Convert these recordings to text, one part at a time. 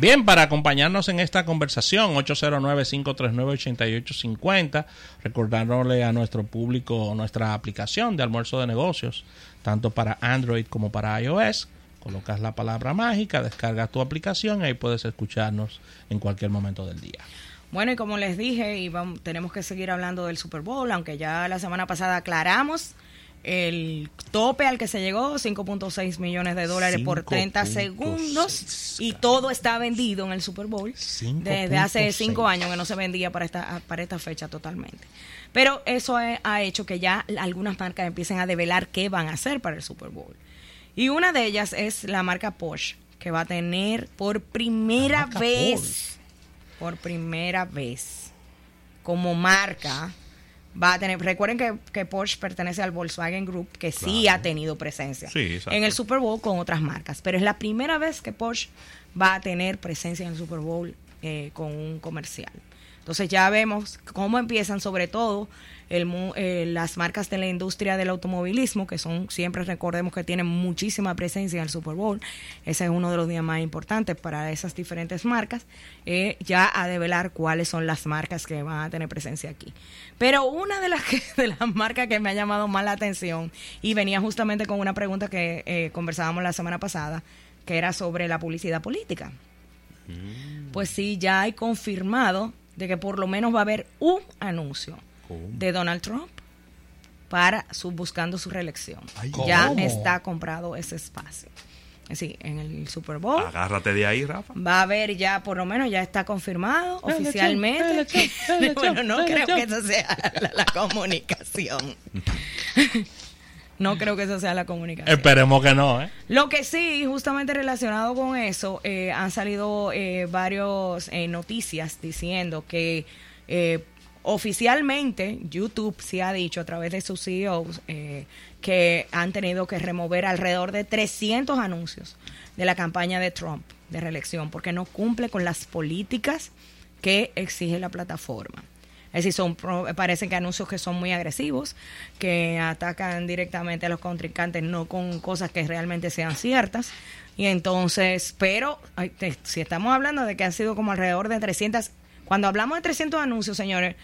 Bien, para acompañarnos en esta conversación, 809-539-8850, recordándole a nuestro público nuestra aplicación de almuerzo de negocios, tanto para Android como para iOS. Colocas la palabra mágica, descargas tu aplicación y ahí puedes escucharnos en cualquier momento del día. Bueno, y como les dije, y tenemos que seguir hablando del Super Bowl, aunque ya la semana pasada aclaramos el tope al que se llegó, 5.6 millones de dólares por 30 segundos, y todo está vendido en el Super Bowl desde hace 5 años que no se vendía para esta, para esta fecha totalmente. Pero eso ha hecho que ya algunas marcas empiecen a develar qué van a hacer para el Super Bowl. Y una de ellas es la marca Porsche, que va a tener por primera vez, por primera vez, como marca, va a tener, recuerden que, Porsche pertenece al Volkswagen Group, que sí ha tenido presencia en el Super Bowl con otras marcas, pero es la primera vez que Porsche va a tener presencia en el Super Bowl eh, con un comercial. Entonces ya vemos cómo empiezan sobre todo eh, las marcas de la industria del automovilismo, que son siempre recordemos que tienen muchísima presencia en el Super Bowl. Ese es uno de los días más importantes para esas diferentes marcas, eh, ya a develar cuáles son las marcas que van a tener presencia aquí. Pero una de las, de las marcas que me ha llamado más la atención, y venía justamente con una pregunta que eh, conversábamos la semana pasada, que era sobre la publicidad política. Mm. Pues sí, ya hay confirmado de que por lo menos va a haber un anuncio de Donald Trump para su buscando su reelección. ya está comprado ese espacio. Sí, en el Super Bowl. Agárrate de ahí, Rafa. Va a haber ya, por lo menos ya está confirmado oficialmente. bueno, no creo que eso sea la comunicación. No creo que eso sea la comunicación. Esperemos que no, ¿eh? Lo que sí, justamente relacionado con eso, eh, han salido eh, varias eh, noticias diciendo que oficialmente YouTube sí ha dicho a través de sus CEOs que han tenido que remover alrededor de 300 anuncios de la campaña de Trump de reelección porque no cumple con las políticas que exige la plataforma. Es decir, son, parecen que anuncios que son muy agresivos, que atacan directamente a los contrincantes, no con cosas que realmente sean ciertas. Y entonces, pero si estamos hablando de que han sido como alrededor de 300, cuando hablamos de 300 anuncios, señores,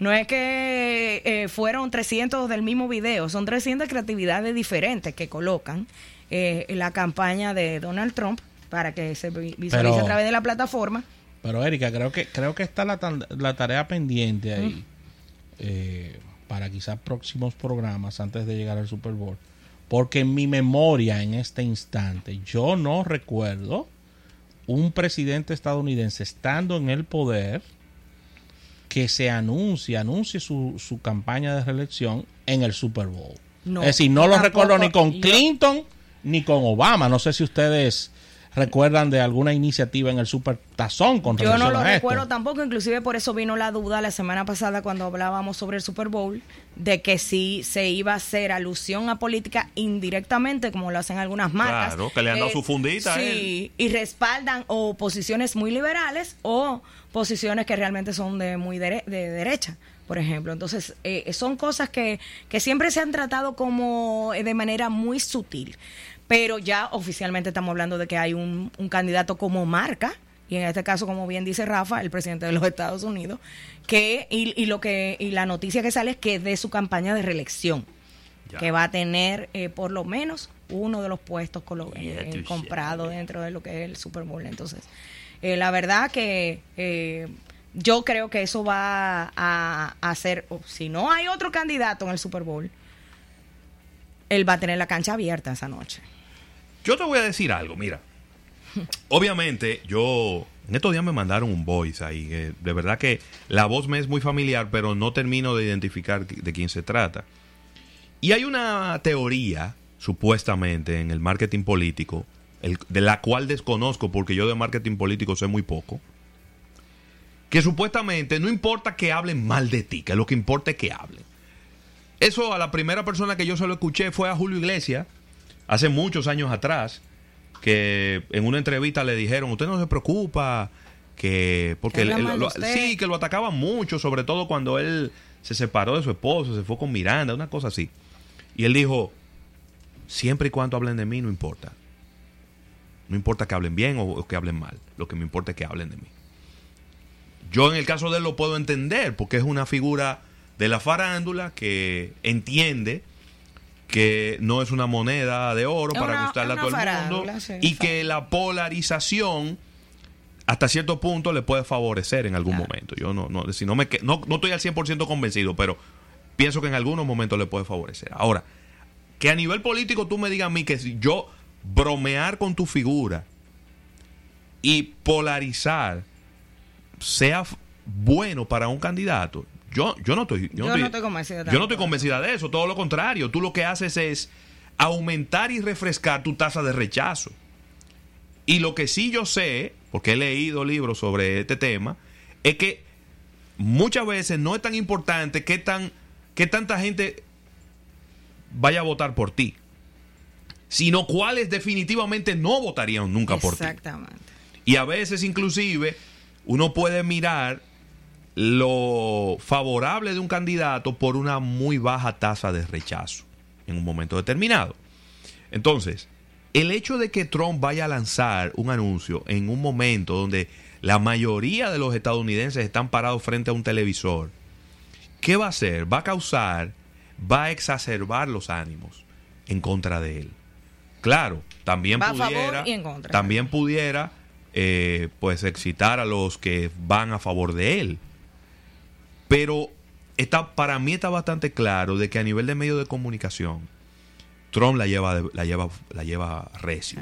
no es que eh, fueron 300 del mismo video, son 300 creatividades diferentes que colocan eh, en la campaña de Donald Trump para que se visualice a través de la plataforma pero Erika, creo que creo que está la, la tarea pendiente ahí eh, para quizás próximos programas antes de llegar al Super Bowl. Porque en mi memoria en este instante yo no recuerdo un presidente estadounidense estando en el poder que se anuncie, anuncie su, su campaña de reelección en el Super Bowl. es decir, no lo recuerdo ni con Clinton ni con Obama. No sé si ustedes recuerdan de alguna iniciativa en el Super Tazón con Yo no lo recuerdo tampoco, inclusive por eso vino la duda la semana pasada cuando hablábamos sobre el Super Bowl de que si se iba a hacer alusión a política indirectamente, como lo hacen algunas marcas. Claro, que le han dado su fundita. Sí, y respaldan o posiciones muy liberales o posiciones que realmente son de muy de derecha por ejemplo. Entonces, eh, son cosas que, que siempre se han tratado como de manera muy sutil pero ya oficialmente estamos hablando de que hay un, candidato como marca y en este caso, como bien dice Rafa, el presidente de los Estados Unidos, que y, lo que y la noticia que sale es que de su campaña de reelección, que va a tener eh, por lo menos uno de los puestos eh, comprados dentro de lo que es el Super Bowl. Entonces, eh, la verdad que yo creo que eso va a, hacer, si no hay otro candidato en el Super Bowl, él va a tener la cancha abierta esa noche. Yo te voy a decir algo, mira. Obviamente, yo. En estos días me mandaron un voice ahí. de verdad que la voz me es muy familiar, pero no termino de identificar de quién se trata. Y hay una teoría, supuestamente, en el marketing político, de la cual desconozco porque yo de marketing político sé muy poco, que supuestamente no importa que hablen mal de ti, que lo que importa es que hablen. Eso a la primera persona que yo se lo escuché fue a Julio Iglesias, hace muchos años atrás, que en una entrevista le dijeron, usted no se preocupa, que porque sí, que lo atacaban mucho, sobre todo cuando él se separó de su esposo, se fue con Miranda, una cosa así. Y él dijo, siempre y cuando hablen de mí, no importa. No importa que hablen bien o, que hablen mal. Lo que me importa es que hablen de mí. Yo en el caso de él lo puedo entender porque es una figura de la farándula que entiende que no es una moneda de oro para gustarle a todo el mundo y que la polarización hasta cierto punto le puede favorecer en algún momento. Yo no, no, si no, me, no, no estoy al 100% convencido, pero pienso que en algunos momentos le puede favorecer. Ahora, que a nivel político tú me digas a mí que si yo bromear con tu figura y polarizar sea bueno para un candidato, yo, yo no estoy, yo, no estoy, convencida, yo no estoy convencida de eso. Todo lo contrario, tú lo que haces es aumentar y refrescar tu tasa de rechazo. Y lo que sí yo sé, porque he leído libros sobre este tema, es que muchas veces no es tan importante que, tan, que tanta gente vaya a votar por ti, sino cuáles definitivamente no votarían nunca por ti. Exactamente. Y a veces inclusive uno puede mirar lo favorable de un candidato por una muy baja tasa de rechazo en un momento determinado. Entonces, el hecho de que Trump vaya a lanzar un anuncio en un momento donde la mayoría de los estadounidenses están parados frente a un televisor, ¿qué va a hacer? Va a causar va a exacerbar los ánimos en contra de él. Claro, también pudiera, también pudiera, eh, pues excitar a los que van a favor de él. Pero está, para mí está bastante claro de que a nivel de medios de comunicación, Trump la lleva, la lleva, la lleva recio,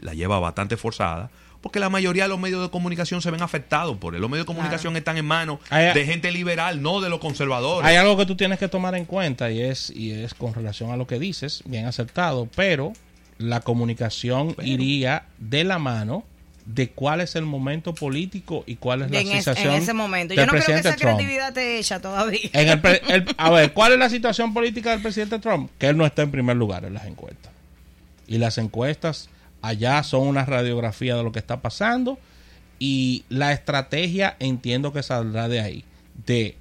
la lleva bastante forzada, porque la mayoría de los medios de comunicación se ven afectados por él. Los medios de comunicación están en manos de gente liberal, no de los conservadores. Hay algo que tú tienes que tomar en cuenta y es, y es con relación a lo que dices, bien acertado, pero la comunicación iría de la mano de cuál es el momento político y cuál es la situación en ese momento. Yo no creo que esa creatividad te echa todavía. a ver, ¿cuál es la situación política del presidente Trump? Que él no está en primer lugar en las encuestas. Y las encuestas allá son una radiografía de lo que está pasando y la estrategia entiendo que saldrá de ahí, de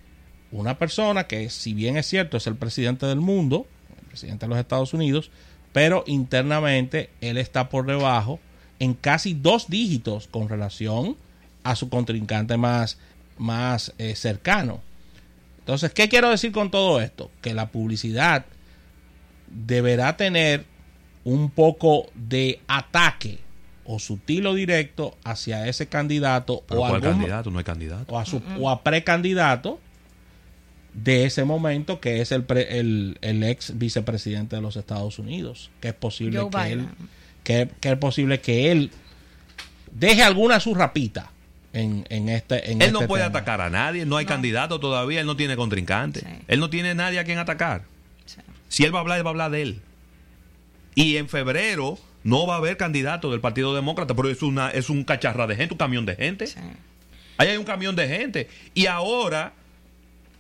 una persona que si bien es cierto es el presidente del mundo, el presidente de los Estados Unidos, pero internamente él está por debajo en casi dos dígitos con relación a su contrincante más, más eh, cercano. Entonces, ¿qué quiero decir con todo esto? Que la publicidad deberá tener un poco de ataque o sutil o directo hacia ese candidato o a candidato no hay candidato o a su o a precandidato de ese momento que es el, el, ex vicepresidente de los Estados Unidos que es posible que él que, es posible que él deje alguna su rapita en, en este en él no este puede atacar a nadie no hay candidato todavía él no tiene contrincante. Él no tiene nadie a quien atacar. Si él va a hablar él va a hablar de él. Y en febrero no va a haber candidato del Partido Demócrata, pero es, una, es un cacharra de gente, un camión de gente. Ahí hay un camión de gente. Y ahora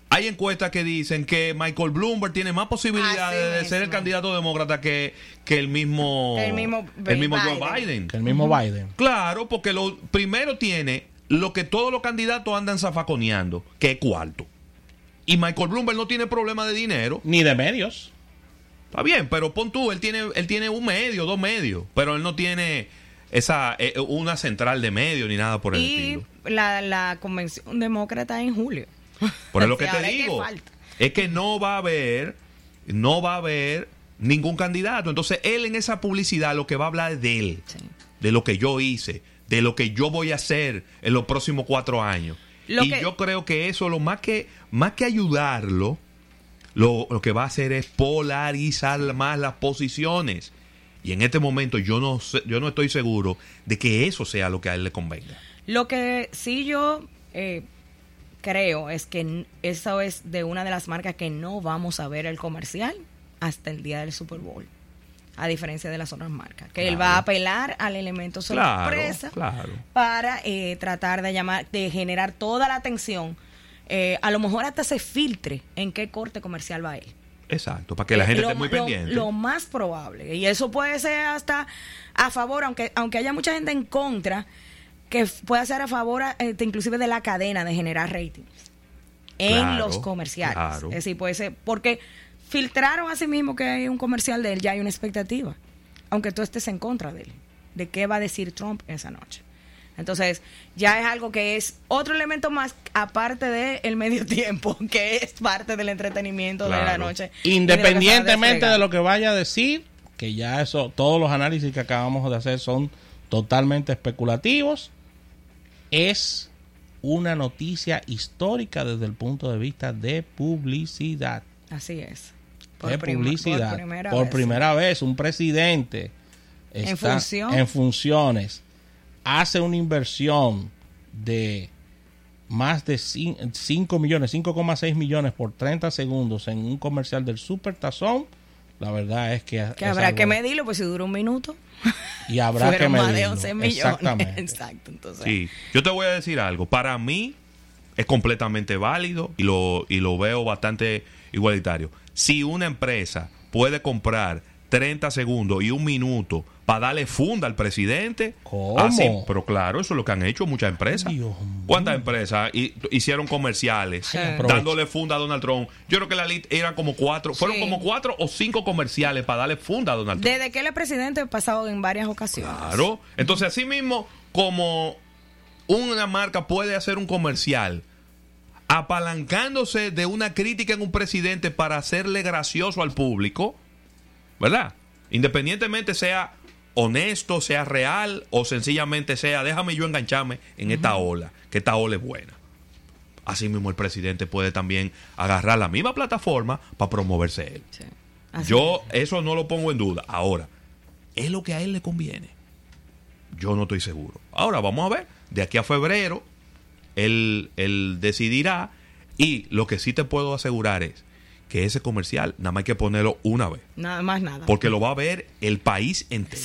hay encuestas que dicen que Michael Bloomberg tiene más posibilidades de ser el candidato demócrata que, que el mismo, el mismo, el mismo Joe Biden. Que el mismo Biden. Claro, porque lo primero tiene lo que todos los candidatos andan zafaconeando, que es cuarto. Y Michael Bloomberg no tiene problema de dinero. Ni de medios. Está bien, pero pon tú, él tiene, él tiene un medio, dos medios, pero él no tiene esa eh, una central de medio ni nada por el estilo. La, la convención demócrata en julio. Por lo que te digo. es que no va a haber, no va a haber ningún candidato. Entonces, él en esa publicidad lo que va a hablar es de él, de lo que yo hice, de lo que yo voy a hacer en los próximos cuatro años. y yo creo que eso, lo más que, más que ayudarlo, lo, que va a hacer es polarizar más las posiciones. Y en este momento yo no, yo no estoy seguro de que eso sea lo que a él le convenga. Lo que sí yo eh, creo es que eso es de una de las marcas que no vamos a ver el comercial hasta el día del Super Bowl. A diferencia de las otras marcas. Que él va a apelar al elemento sorpresa para eh, tratar de llamar, de generar toda la atención eh, a lo mejor hasta se filtre en qué corte comercial va él. Exacto, para que la gente esté muy pendiente. Lo, más probable, y eso puede ser hasta a favor, aunque, aunque haya mucha gente en contra, que pueda ser a favor este, inclusive de la cadena de generar ratings en los comerciales. Es decir, puede ser, porque filtraron a sí mismo que hay un comercial de él, ya hay una expectativa, aunque tú estés en contra de él. de qué va a decir Trump esa noche. Entonces, ya es algo que es otro elemento más aparte del medio tiempo, que es parte del entretenimiento de la Claro. noche. de lo Independientemente de lo que vaya a decir, que ya eso, todos los análisis que acabamos de hacer son totalmente especulativos, es una noticia histórica desde el punto de vista de publicidad. Así es. de prim- publicidad. por primera Por vez. primera vez, un presidente En está función. en funciones hace una inversión de más de 5 millones, 5,6 millones por 30 segundos en un comercial del Super Tazón. La verdad es que, Que habrá algo- que medirlo, pues si dura un minuto. Y habrá que fueron más de medirlo. 11 millones. Exactamente. Exacto. Entonces, Sí, yo te voy a decir algo. Para mí es completamente válido y lo, y lo veo bastante igualitario. Si una empresa puede comprar 30 segundos y un minuto para darle funda al presidente, ¿Cómo? así- pero claro, eso es lo que han hecho muchas empresas. Dios. ¿Cuántas empresas hi- hicieron comerciales Sí. dándole funda a Donald Trump? Yo creo que la lista eran como cuatro, fueron como cuatro o cinco comerciales para darle funda a Donald Trump. Desde que él es presidente he pasado en varias ocasiones. Claro. Entonces, así mismo, como una marca puede hacer un comercial apalancándose de una crítica en un presidente para hacerle gracioso al público, ¿verdad? Independientemente sea honesto, sea real o sencillamente sea, déjame yo engancharme en esta ola, que esta ola es buena. Así mismo el presidente puede también agarrar la misma plataforma para promoverse él. Sí. Yo eso no lo pongo en duda. Ahora, ¿es lo que a él le conviene? Yo no estoy seguro. Ahora, vamos a ver. De aquí a febrero, él, él decidirá. Y lo que sí te puedo asegurar es que ese comercial nada más hay que ponerlo una vez. Nada más nada. Porque lo va a ver el país entero.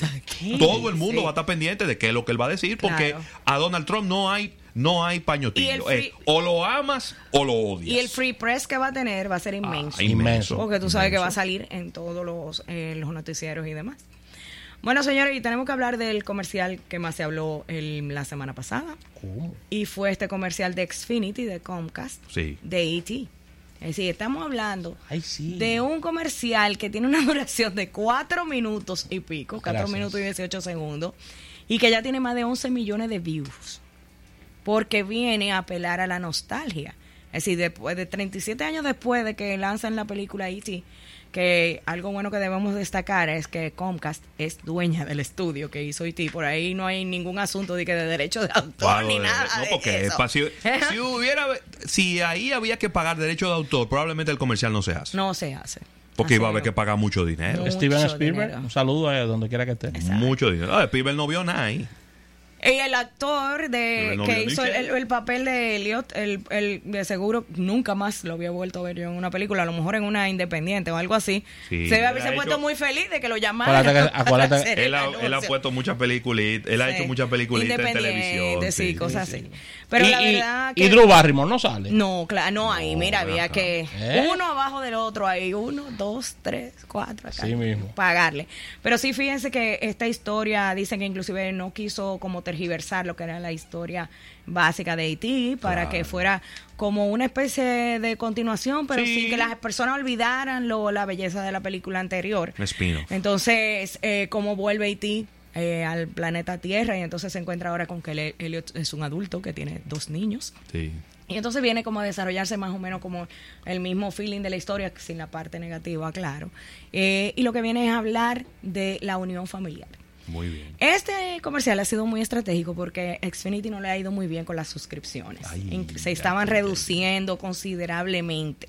Todo el mundo Sí. va a estar pendiente de qué es lo que él va a decir. Porque Claro. a Donald Trump no hay, no hay pañotillo. O lo amas o lo odias. Y el free press que va a tener va a ser inmenso. Ah, Inmenso. Porque tú sabes que inmenso. va a salir en todos los, eh, los noticieros y demás. Bueno, señores, y tenemos que hablar del comercial que más se habló el- la semana pasada. ¿Cómo? Y fue este comercial de Xfinity, de Comcast, Sí. de ET. Es decir, estamos hablando Ay, sí. de un comercial que tiene una duración de 4 minutos y pico, 4 Gracias. minutos y 18 segundos, y que ya tiene más de 11 millones de views, porque viene a apelar a la nostalgia. Es decir, después de 37 años después de que lanzan la película E.T., que algo bueno que debemos destacar es que Comcast es dueña del estudio que hizo E.T. Por ahí no hay ningún asunto de, que de derecho de autor Claro, ni de- nada no, de porque eso. si, si hubiera, si ahí había que pagar derecho de autor, probablemente el comercial no se hace. No se hace. porque iba a haber que pagar mucho dinero. Mucho Steven Spielberg, dinero. un saludo a donde quiera que esté. Exacto. Mucho dinero. Ah, Spielberg no vio nada ahí. Y el actor de que hizo el, el papel de Elliot, el, el de seguro nunca más lo había vuelto a ver yo en una película, a lo mejor en una independiente o algo así. Sí. se debe haberse ha puesto muy feliz de que lo llamaran. Él ha, él ha puesto muchas películas, él ha hecho muchas películas en televisión. Sí, cosas sí. así. Pero y, la y- verdad y que... Drew Barrymore no sale. No, claro, no, ahí, No, mira, había acá. que ¿Eh? uno abajo del otro, ahí, uno, dos, tres, cuatro, acá. Sí mismo. Pagarle. Pero sí, fíjense que esta historia, dicen que inclusive no quiso como tergiversar lo que era la historia básica de Haití para Claro. que fuera como una especie de continuación, pero Sí. sin que las personas olvidaran lo, la belleza de la película anterior. Entonces, eh, cómo vuelve Haití eh, al planeta Tierra y entonces se encuentra ahora con que el- Elliot es un adulto que tiene dos niños. Sí. Y entonces viene como a desarrollarse más o menos como el mismo feeling de la historia, sin la parte negativa, claro. Eh, y lo que viene es hablar de la unión familiar. Muy bien. Este comercial ha sido muy estratégico porque Xfinity no le ha ido muy bien con las suscripciones. Ay, Se estaban reduciendo considerablemente.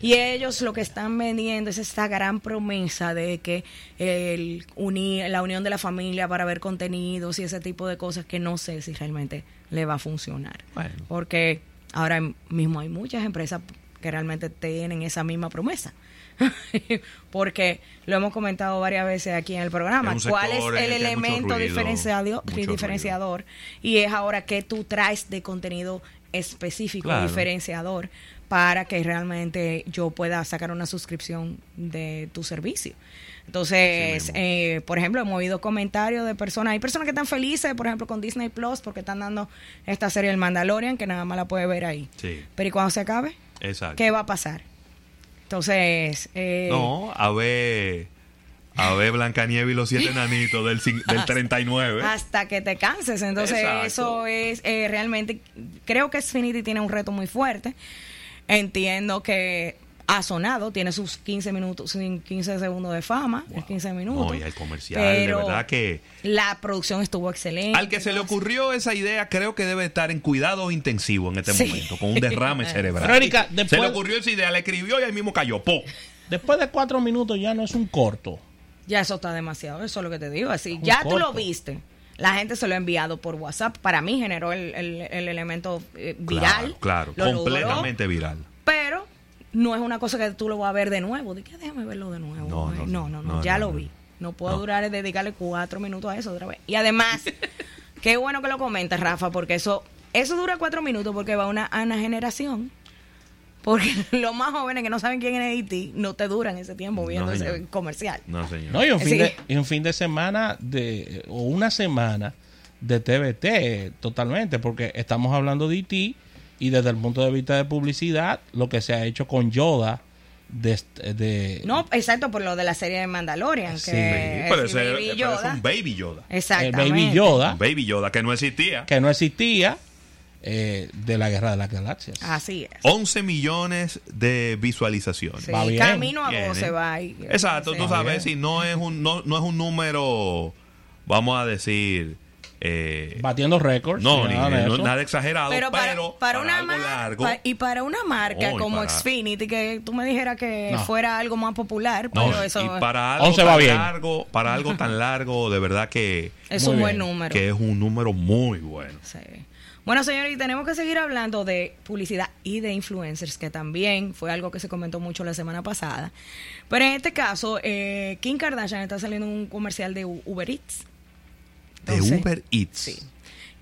Y ellos lo que están vendiendo es esta gran promesa de que el uni- la unión de la familia para ver contenidos y ese tipo de cosas que no sé si realmente le va a funcionar. Bueno. Porque ahora mismo hay muchas empresas que realmente tienen esa misma promesa. Porque lo hemos comentado varias veces aquí en el programa. Es ¿Cuál es el elemento ruido, diferenciado- diferenciador? Y es ahora que tú traes de contenido específico, Claro. diferenciador, para que realmente yo pueda sacar una suscripción de tu servicio. Entonces, eh, por ejemplo, hemos oído comentarios de personas, hay personas que están felices, por ejemplo, con Disney Plus, porque están dando esta serie El Mandalorian, que nada más la puede ver ahí. Sí. Pero ¿y cuando se acabe? Exacto. ¿Qué va a pasar? Entonces, eh, No, a ver, a ver Blancanieves y los siete enanitos del, del 39. hasta que te canses. Entonces, Exacto. eso es eh, realmente. Creo que Xfinity tiene un reto muy fuerte. Entiendo que ha sonado, tiene sus 15 minutos, sus 15 segundos de fama, es 15 minutos. No, y el comercial, pero de verdad que La producción estuvo excelente. al que se le ocurrió esa idea, creo que debe estar en cuidado intensivo en este Sí. momento, con un derrame cerebral. Pero, Erika, se le después, ocurrió esa idea, la escribió y ahí mismo cayó. ¡Po! después de cuatro minutos ya no es un corto. Ya eso está demasiado, eso es lo que te digo. Así, ya tú lo corto. viste. La gente se lo ha enviado por WhatsApp. Para mí generó el, el- el elemento eh, viral. Claro, claro, Lo logró, completamente viral. pero no es una cosa que tú lo vas a ver de nuevo. De que déjame verlo de nuevo. No, no, no, no, no, ya no, lo vi. No puedo No. durar dedicarle cuatro minutos a eso otra vez. Y además, qué bueno que lo comentas, Rafa, porque eso, eso dura cuatro minutos porque va a una, a una generación. Porque los más jóvenes que no saben quién es E.T. no te duran ese tiempo viendo ese comercial. No, señor. No, y un fin, Sí. de, y un fin de semana de, o una semana de TVT totalmente, porque estamos hablando de IT y desde el punto de vista de publicidad, lo que se ha hecho con Yoda de, de- No, exacto, por lo de la serie de Mandalorian. Sí, que pero es ese, Baby pero es Yoda. un Baby Yoda. el Exactamente. Baby Yoda, Un Baby Yoda que no existía. que no existía eh, de la Guerra de las Galaxias. Así es. 11 millones de visualizaciones. Sí, Va bien. camino a Bien, 12 ¿eh? va ahí. Exacto, Sí. tú sabes, si no es un no, no es un número, vamos a decir, eh, Batiendo récords. no, ni- nada no- nada exagerado, Pero pero, para, para una algo largo. pa- y para una marca No, como para- Xfinity, que tú me dijeras que No. fuera algo más popular, no, pero eso y para algo 11 va tan bien. largo, para algo tan largo, de verdad que, es un buen bien. número. que es un número muy bueno. Sí. Bueno, señores, y tenemos que seguir hablando de publicidad y de influencers, que también fue algo que se comentó mucho la semana pasada. Pero en este caso, eh, Kim Kardashian está saliendo en un comercial de Uber Eats. De Uber Eats. Sí.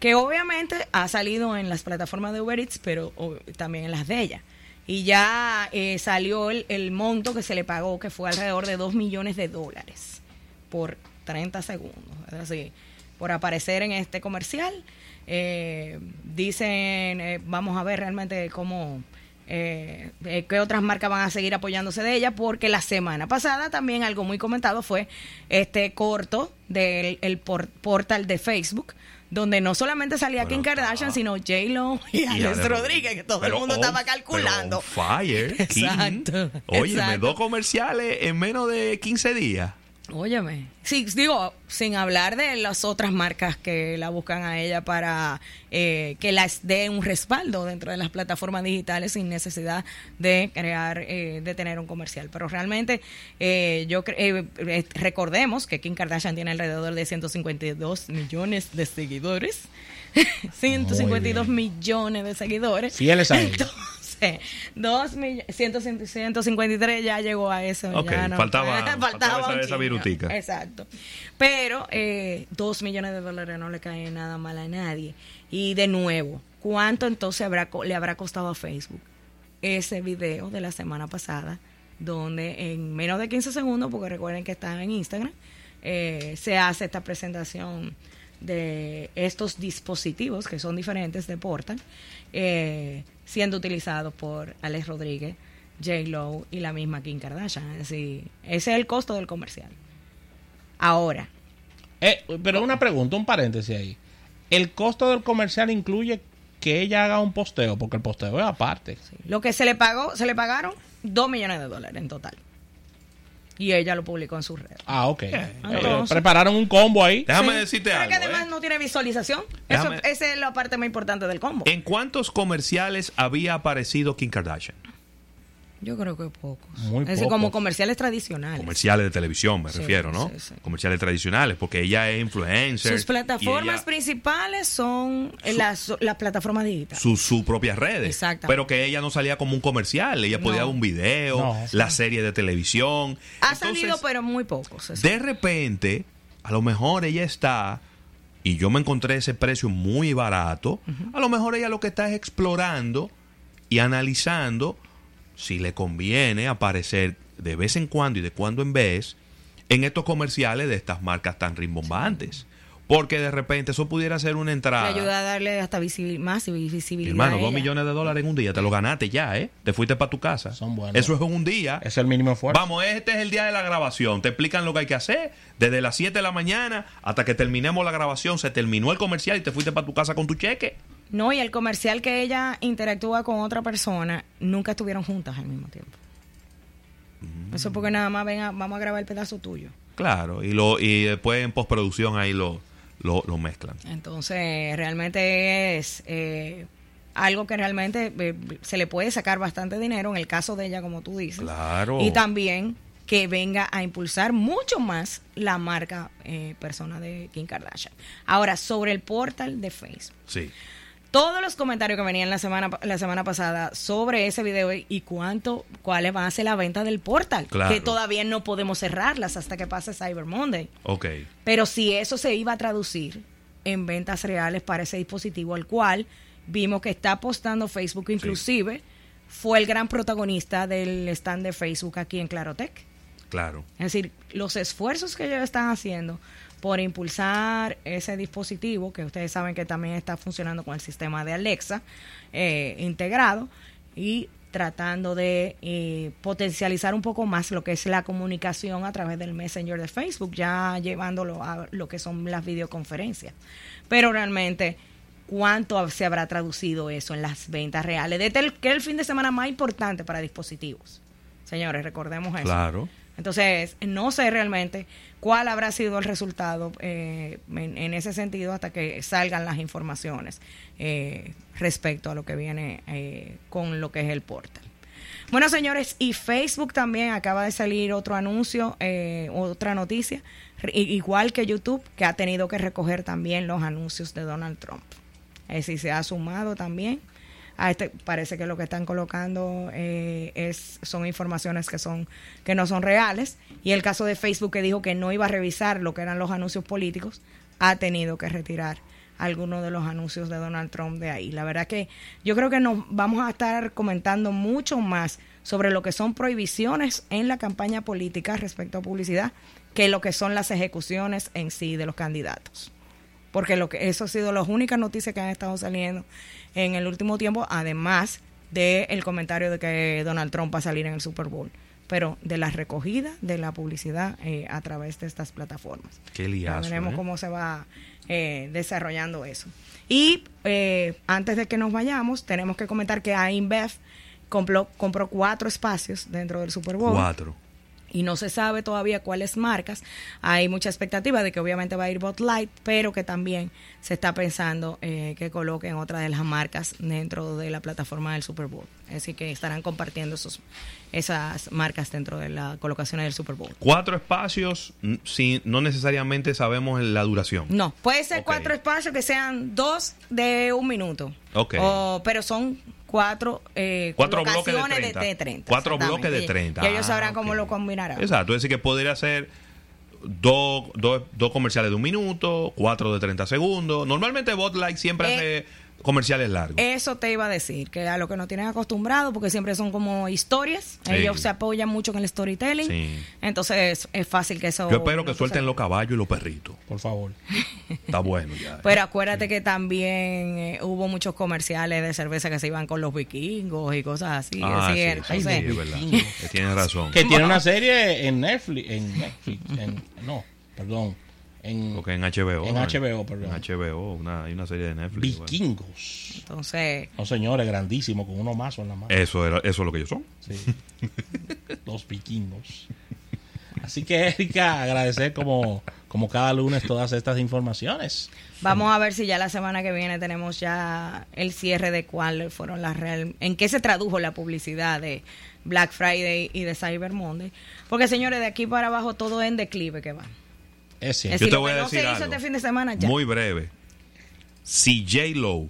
Que obviamente ha salido en las plataformas de Uber Eats, pero o- también en las de ella. Y ya eh, salió el, el monto que se le pagó, que fue alrededor de 2 millones de dólares por 30 segundos. Es así, por aparecer en este comercial. Eh, dicen, eh, vamos a ver realmente cómo... Eh, eh, qué otras marcas van a seguir apoyándose de ella porque la semana pasada también algo muy comentado fue este corto del el por- portal de Facebook donde no solamente salía Bueno, Kim Kardashian ah. sino J-Lo y, Y Alex Rodríguez que todo Pero el mundo on- estaba pero calculando on fire. Exacto, exacto. dos comerciales en menos de 15 días. Óyeme. Sí, digo, sin hablar de las otras marcas que la buscan a ella para eh, que las dé un respaldo dentro de las plataformas digitales sin necesidad de crear, eh, de tener un comercial. Pero realmente, eh, yo eh, eh, recordemos que Kim Kardashian tiene alrededor de 152 millones de seguidores. 152 Muy millones de seguidores. Fieles a ella. Entonces, dos mill- 100, 153 ya llegó a eso. Ya no- faltaba- faltaba esa- un esa virutica. Exacto. Pero eh, dos millones de dólares no le caen nada mal a nadie. Y de nuevo, ¿cuánto entonces habrá, le habrá costado a Facebook ese video de la semana pasada? Donde en menos de 15 segundos, porque recuerden que está en Instagram, eh, se hace esta presentación de estos dispositivos que son diferentes de Portal, eh, siendo utilizados por Alex Rodríguez, J. Lo y la misma Kim Kardashian. Decir, ese es el costo del comercial. Ahora, Eh, pero una pregunta, un paréntesis ahí. ¿El costo del comercial incluye que ella haga un posteo? Porque el posteo es aparte. sí, lo que se le pagó, se le pagaron 2 millones de dólares en total. Y ella lo publicó en sus redes. Ah, ok. Eh, Entonces- prepararon un combo ahí. Déjame Sí, decirte algo. que además ¿eh? no tiene visualización. Eso, esa es la parte más importante del combo. ¿En cuántos comerciales había aparecido Kim Kardashian? Yo creo que pocos. Muy es decir, pocos. como comerciales tradicionales. Comerciales de televisión, me Sí, refiero, ¿no? sí, sí. Comerciales tradicionales, porque ella es influencer. Sus plataformas ella- principales son las, las plataformas digitales. sus su propias redes. Exactamente. Pero que ella no salía como un comercial, ella podía No. dar un video, No. la serie de televisión. ha Entonces, salido, pero muy pocos. eso. De repente, a lo mejor ella está, y yo me encontré ese precio muy barato, a lo mejor ella lo que está es explorando y analizando si le conviene aparecer de vez en cuando y de cuando en vez en estos comerciales de estas marcas tan rimbombantes. porque de repente eso pudiera ser una Te entrada. ayuda a darle hasta visibil- más visibilidad. Hermano, dos millones de dólares en un día, te lo ganaste ya, ¿eh? Te fuiste para tu casa. Son buenos. Eso es en un día. Es el mínimo esfuerzo. Vamos, este es el día de la grabación. Te explican lo que hay que hacer. Desde las 7 de la mañana hasta que terminemos la grabación, se terminó el comercial y te fuiste para tu casa con tu cheque. No, y el comercial que ella interactúa con otra persona, nunca estuvieron juntas al mismo tiempo. Mm. Eso es porque nada más venga, vamos a grabar el pedazo tuyo. Claro, y lo y después en postproducción ahí lo, lo, lo mezclan. Entonces, realmente es eh, algo que realmente eh, se le puede sacar bastante dinero en el caso de ella, como tú dices. Claro. Y también que venga a impulsar mucho más la marca eh, persona de Kim Kardashian. Ahora, sobre el portal de Facebook. Sí. Todos los comentarios que venían la semana la semana pasada sobre ese video y cuánto, cuál va a ser la venta del portal, Claro. que todavía no podemos cerrarlas hasta que pase Cyber Monday. Ok. Pero si eso se iba a traducir en ventas reales para ese dispositivo, al cual vimos que está apostando Facebook, inclusive fue el gran protagonista del stand de Facebook aquí en Clarotec. Claro. Es decir, los esfuerzos que ellos están haciendo por impulsar ese dispositivo, que ustedes saben que también está funcionando con el sistema de Alexa eh, integrado, y tratando de eh, potencializar un poco más lo que es la comunicación a través del Messenger de Facebook, ya llevándolo a lo que son las videoconferencias. Pero realmente, ¿cuánto se habrá traducido eso en las ventas reales? Desde el, que es el fin de semana más importante para dispositivos. Señores, recordemos eso. Claro. Entonces, no sé realmente cuál habrá sido el resultado eh, en, ese sentido hasta que salgan las informaciones eh, respecto a lo que viene eh, con lo que es el portal. Bueno, señores, y Facebook también acaba de salir otro anuncio, eh, otra noticia, igual que YouTube, que ha tenido que recoger también los anuncios de Donald Trump. Es decir, se ha sumado también a este parece que lo que están colocando eh, es son informaciones que son que no son reales y el caso de Facebook que dijo que no iba a revisar lo que eran los anuncios políticos ha tenido que retirar algunos de los anuncios de Donald Trump de ahí. La verdad que yo creo que nos vamos a estar comentando mucho más sobre lo que son prohibiciones en la campaña política respecto a publicidad que lo que son las ejecuciones en sí de los candidatos porque lo que eso ha sido las únicas noticias que han estado saliendo en el último tiempo, además del el comentario de que Donald Trump va a salir en el Super Bowl, pero de la recogida de la publicidad eh, a través de estas plataformas. Qué Ya liazo. veremos ¿eh? cómo se va eh, desarrollando eso. Y eh, antes de que nos vayamos, tenemos que comentar que AINBEF compró, compró cuatro espacios dentro del Super Bowl Cuatro. Y no se sabe todavía cuáles marcas. Hay mucha expectativa de que obviamente va a ir Bot Light, pero que también se está pensando eh, que coloquen otra de las marcas dentro de la plataforma del Super Bowl. Así que estarán compartiendo esos, esas marcas dentro de la colocación del Super Bowl. Cuatro espacios, sin, no necesariamente sabemos la duración. No, puede ser cuatro espacios que sean dos de un minuto. Ok. O- pero son cuatro, eh, Cuatro bloques de colocaciones 30. de 30. Cuatro bloques de Y- 30. Y, ellos Ah, sabrán cómo ok. lo combinarán. Exacto, es decir, que podría ser dos, dos, dos comerciales de un minuto, cuatro de 30 segundos. Normalmente Botlight siempre Eh, hace comerciales largos. Eso te iba a decir, que a lo que nos tienen acostumbrado, porque siempre son como historias, Sí. ellos se apoyan mucho en el storytelling, Sí. entonces es fácil que eso... Yo espero que no suelten los caballos y los perritos. Por favor. Está bueno ya. Pero acuérdate que también eh, hubo muchos comerciales de cerveza que se iban con los vikingos y cosas así. Ah, es sí, cierto. sí, Entonces, sí, es verdad. Que Tienes razón. Que tiene una serie en Netflix. En Netflix. en- no, perdón. En HBO. En. HBO, perdón. En HBO, una, hay una serie de Netflix. bueno. Vikingos. entonces, No, señores, grandísimo, con uno más en la mano. Eso, era, eso es lo que ellos son. Sí. Los vikingos. Así que, Erika, agradecer como, como cada lunes todas estas informaciones. vamos a ver si ya la semana que viene tenemos ya el cierre de cuáles fueron las real, en qué se tradujo la publicidad de Black Friday y de Cyber Monday. Porque señores, de aquí para abajo todo en declive que va. Es decir, te voy a decir algo. este fin de semana ya. Muy breve. Si J. Lo,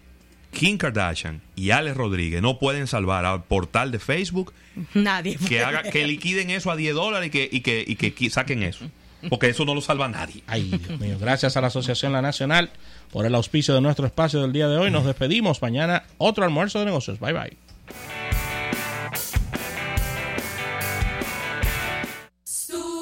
Kim Kardashian y Alex Rodríguez no pueden salvar al portal de Facebook, Nadie. que haga que liquiden eso a 10 dólares y que, y que, y que saquen eso. Porque eso no lo salva nadie. Ay, Dios mío. Gracias a la Asociación La Nacional por el auspicio de nuestro espacio del día de hoy. Nos despedimos. Mañana otro almuerzo de negocios. Bye bye.